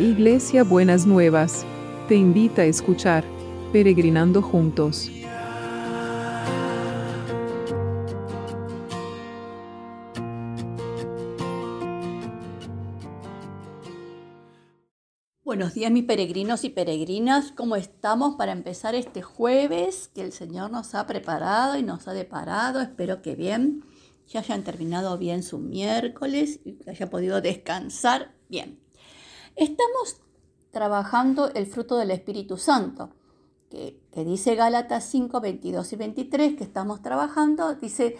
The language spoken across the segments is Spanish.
Iglesia Buenas Nuevas, te invita a escuchar Peregrinando Juntos. Buenos días mis peregrinos y peregrinas, ¿cómo estamos para empezar este jueves que el Señor nos ha preparado y nos ha deparado? Espero que bien, que hayan terminado bien su miércoles y que hayan podido descansar bien. Estamos trabajando el fruto del Espíritu Santo, que, dice Gálatas 5, 22 y 23, que estamos trabajando, dice,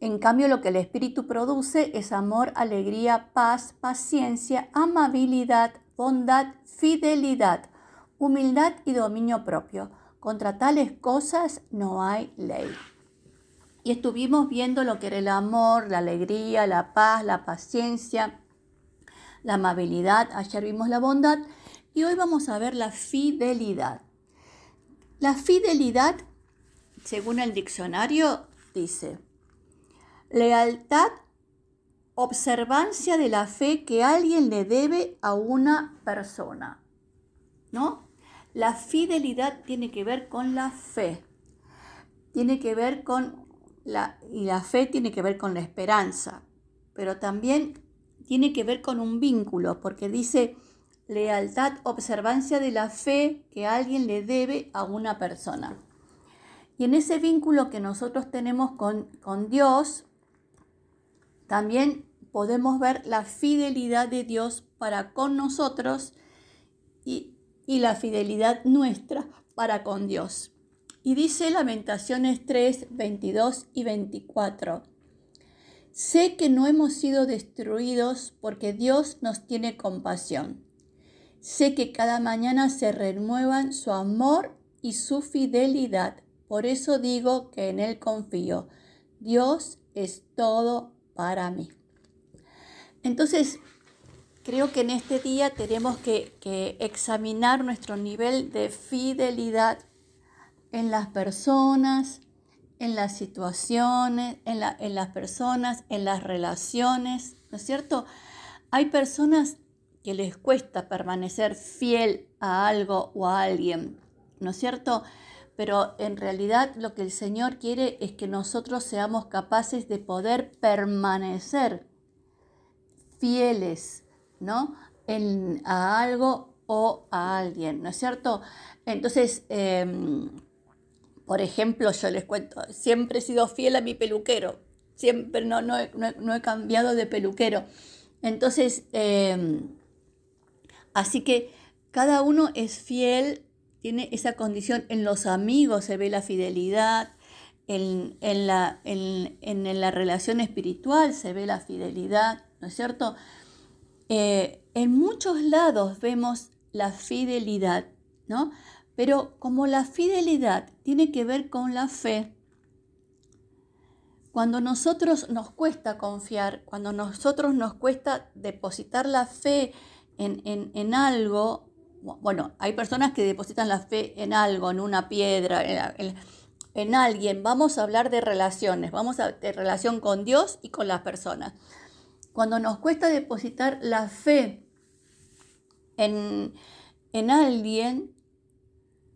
en cambio lo que el Espíritu produce es amor, alegría, paz, paciencia, amabilidad, bondad, fidelidad, humildad y dominio propio. Contra tales cosas no hay ley. Y estuvimos viendo lo que era el amor, la alegría, la paz, la paciencia, la amabilidad, ayer vimos la bondad y hoy vamos a ver la fidelidad. La fidelidad, según el diccionario, dice, lealtad, observancia de la fe que alguien le debe a una persona. ¿No? La fidelidad tiene que ver con la fe. Tiene que ver con la, y la fe tiene que ver con la esperanza, pero también tiene que ver con un vínculo, porque dice lealtad, observancia de la fe que alguien le debe a una persona. Y en ese vínculo que nosotros tenemos con, con Dios, también podemos ver la fidelidad de Dios para con nosotros y, y la fidelidad nuestra para con Dios. Y dice Lamentaciones 3, 22 y 24. Sé que no hemos sido destruidos porque Dios nos tiene compasión. Sé que cada mañana se renuevan su amor y su fidelidad. Por eso digo que en Él confío. Dios es todo para mí. Entonces, creo que en este día tenemos que, que examinar nuestro nivel de fidelidad en las personas, en las situaciones, en, las personas, en las relaciones, ¿no es cierto? Hay personas que les cuesta permanecer fiel a algo o a alguien, ¿no es cierto? Pero en realidad lo que el Señor quiere es que nosotros seamos capaces de poder permanecer fieles, ¿no? En, a algo o a alguien, ¿no es cierto? Entonces, em, por ejemplo, yo les cuento, siempre he sido fiel a mi peluquero, siempre no, no, he cambiado de peluquero. Entonces, em, así que cada uno es fiel, tiene esa condición, en los amigos se ve la fidelidad, en, la, en, la, relación espiritual se ve la fidelidad, ¿no es cierto? Eh, en muchos lados vemos la fidelidad, ¿no? Pero como la fidelidad tiene que ver con la fe, cuando nosotros nos cuesta confiar, cuando nosotros nos cuesta depositar la fe en, algo, bueno, hay personas que depositan la fe en algo, en una piedra, en, alguien. Vamos a hablar de relaciones, vamos a de relación con Dios y con las personas. Cuando nos cuesta depositar la fe en, en alguien,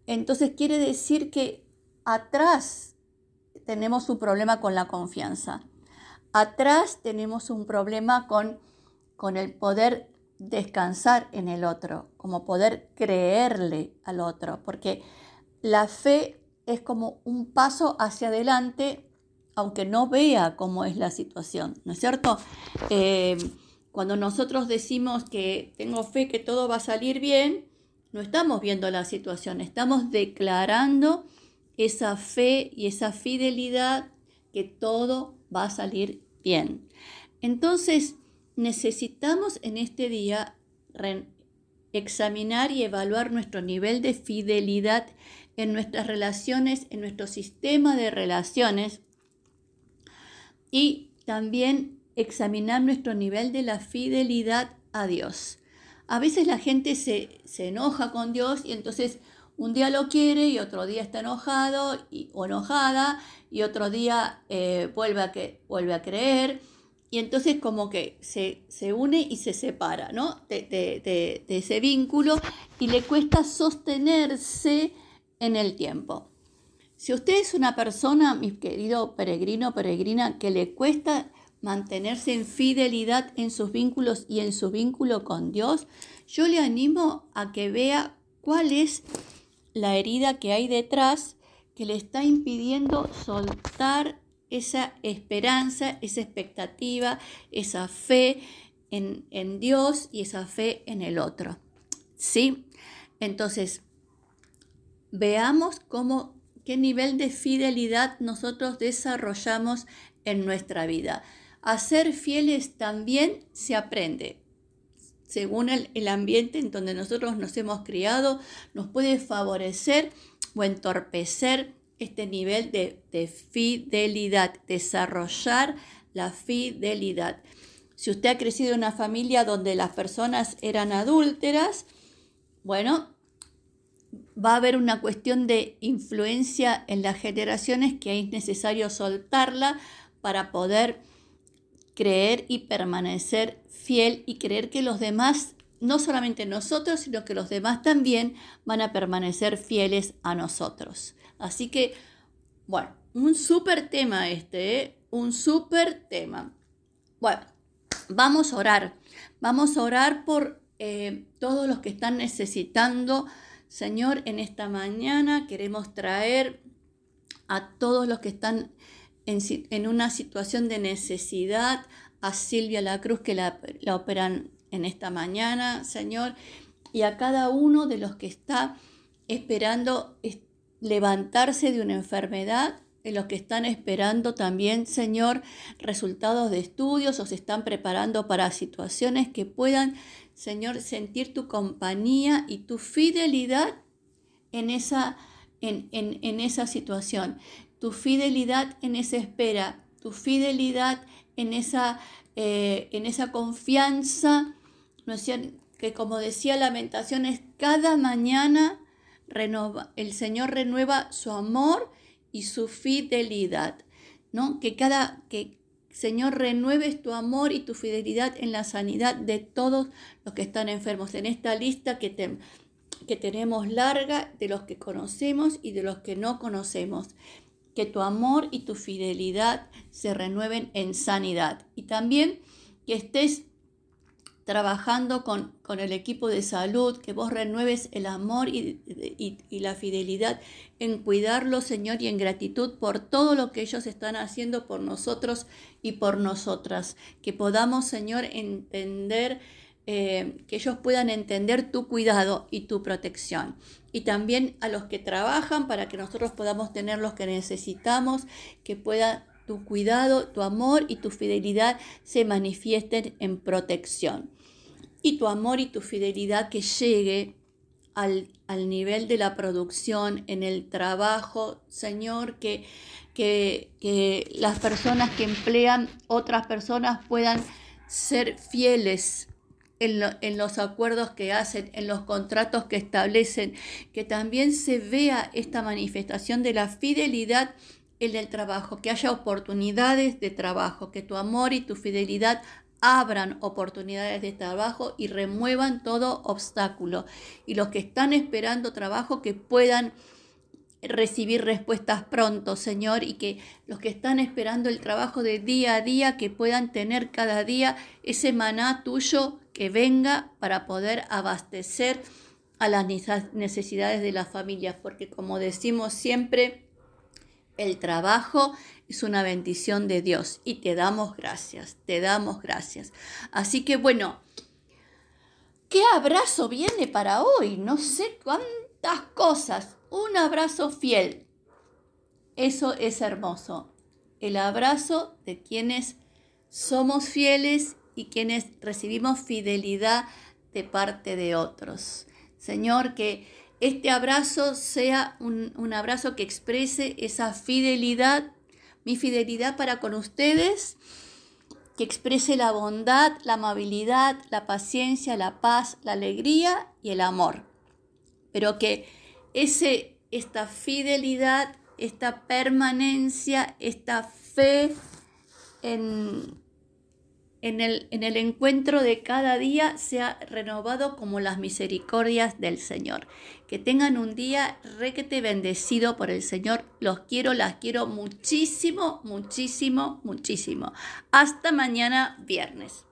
entonces quiere decir que atrás tenemos un problema con la confianza. Atrás tenemos un problema con, con el poder descansar en el otro, como poder creerle al otro, porque la fe es como un paso hacia adelante, aunque no vea cómo es la situación, ¿no es cierto? Eh, cuando nosotros decimos que tengo fe que todo va a salir bien, no estamos viendo la situación, estamos declarando esa fe y esa fidelidad que todo va a salir bien. Entonces, necesitamos en este día examinar y evaluar nuestro nivel de fidelidad en nuestras relaciones, en nuestro sistema de relaciones y también examinar nuestro nivel de la fidelidad a Dios. A veces la gente se, enoja con Dios y entonces un día lo quiere y otro día está enojado o enojada y otro día eh, vuelve, a que, vuelve a creer y entonces como que se, se une y se separa, ¿no? De, de, de, ese vínculo y le cuesta sostenerse en el tiempo. Si usted es una persona, mi querido peregrino, peregrina, que le cuesta mantenerse en fidelidad en sus vínculos y en su vínculo con Dios, yo le animo a que vea cuál es la herida que hay detrás que le está impidiendo soltar esa esperanza, esa expectativa, esa fe en, en Dios y esa fe en el otro. ¿Sí? Entonces, veamos cómo, qué nivel de fidelidad nosotros desarrollamos en nuestra vida. A ser fieles también se aprende. Según el, el ambiente en donde nosotros nos hemos criado, nos puede favorecer o entorpecer este nivel de, fidelidad, desarrollar la fidelidad. Si usted ha crecido en una familia donde las personas eran adúlteras, bueno, va a haber una cuestión de influencia en las generaciones que es necesario soltarla para poder creer y permanecer fiel y creer que los demás, no solamente nosotros, sino que los demás también van a permanecer fieles a nosotros. Así que, bueno, un súper tema este, ¿eh? un súper tema. Bueno, vamos a orar. Vamos a orar por eh, todos los que están necesitando. Señor, en esta mañana queremos traer a todos los que están en, una situación de necesidad, a Silvia La Cruz que la, la operan en esta mañana, Señor, y a cada uno de los que está esperando levantarse de una enfermedad, en los que están esperando también, Señor, resultados de estudios o se están preparando para situaciones que puedan, Señor, sentir tu compañía y tu fidelidad en esa, en, en, esa situación, tu fidelidad en esa espera, tu fidelidad en esa, eh, en esa confianza, ¿no que como decía Lamentaciones, cada mañana el Señor renueva su amor y su fidelidad, ¿no? Que cada, que Señor renueves tu amor y tu fidelidad en la sanidad de todos los que están enfermos. En esta lista que, que tenemos larga de los que conocemos y de los que no conocemos. Que tu amor y tu fidelidad se renueven en sanidad. Y también que estés trabajando con, el equipo de salud, que vos renueves el amor y, la fidelidad en cuidarlo, Señor, y en gratitud por todo lo que ellos están haciendo por nosotros y por nosotras. Que podamos, Señor, entender, eh, que ellos puedan entender tu cuidado y tu protección. Y también a los que trabajan para que nosotros podamos tener los que necesitamos, que puedan tu cuidado, tu amor y tu fidelidad se manifiesten en protección y tu amor y tu fidelidad que llegue al, nivel de la producción, en el trabajo, Señor, que, que, las personas que emplean otras personas puedan ser fieles en, en, los acuerdos que hacen, en los contratos que establecen, que también se vea esta manifestación de la fidelidad en el trabajo, que haya oportunidades de trabajo, que tu amor y tu fidelidad abran oportunidades de trabajo y remuevan todo obstáculo. Y los que están esperando trabajo que puedan recibir respuestas pronto, Señor, y que los que están esperando el trabajo de día a día, que puedan tener cada día ese maná tuyo que venga para poder abastecer a las necesidades de las familias, porque como decimos siempre, el trabajo es una bendición de Dios y te damos gracias, te damos gracias. Así que bueno, ¿qué abrazo viene para hoy? No sé cuántas cosas. Un abrazo fiel. Eso es hermoso. El abrazo de quienes somos fieles y quienes recibimos fidelidad de parte de otros. Señor, que este abrazo sea un, abrazo que exprese esa fidelidad, mi fidelidad para con ustedes, que exprese la bondad, la amabilidad, la paciencia, la paz, la alegría y el amor. Pero que ese, esta fidelidad, esta permanencia, esta fe en, en el, en el encuentro de cada día sea renovado como las misericordias del Señor. Que tengan un día requete bendecido por el Señor. Los quiero, las quiero muchísimo, muchísimo, muchísimo. Hasta mañana viernes.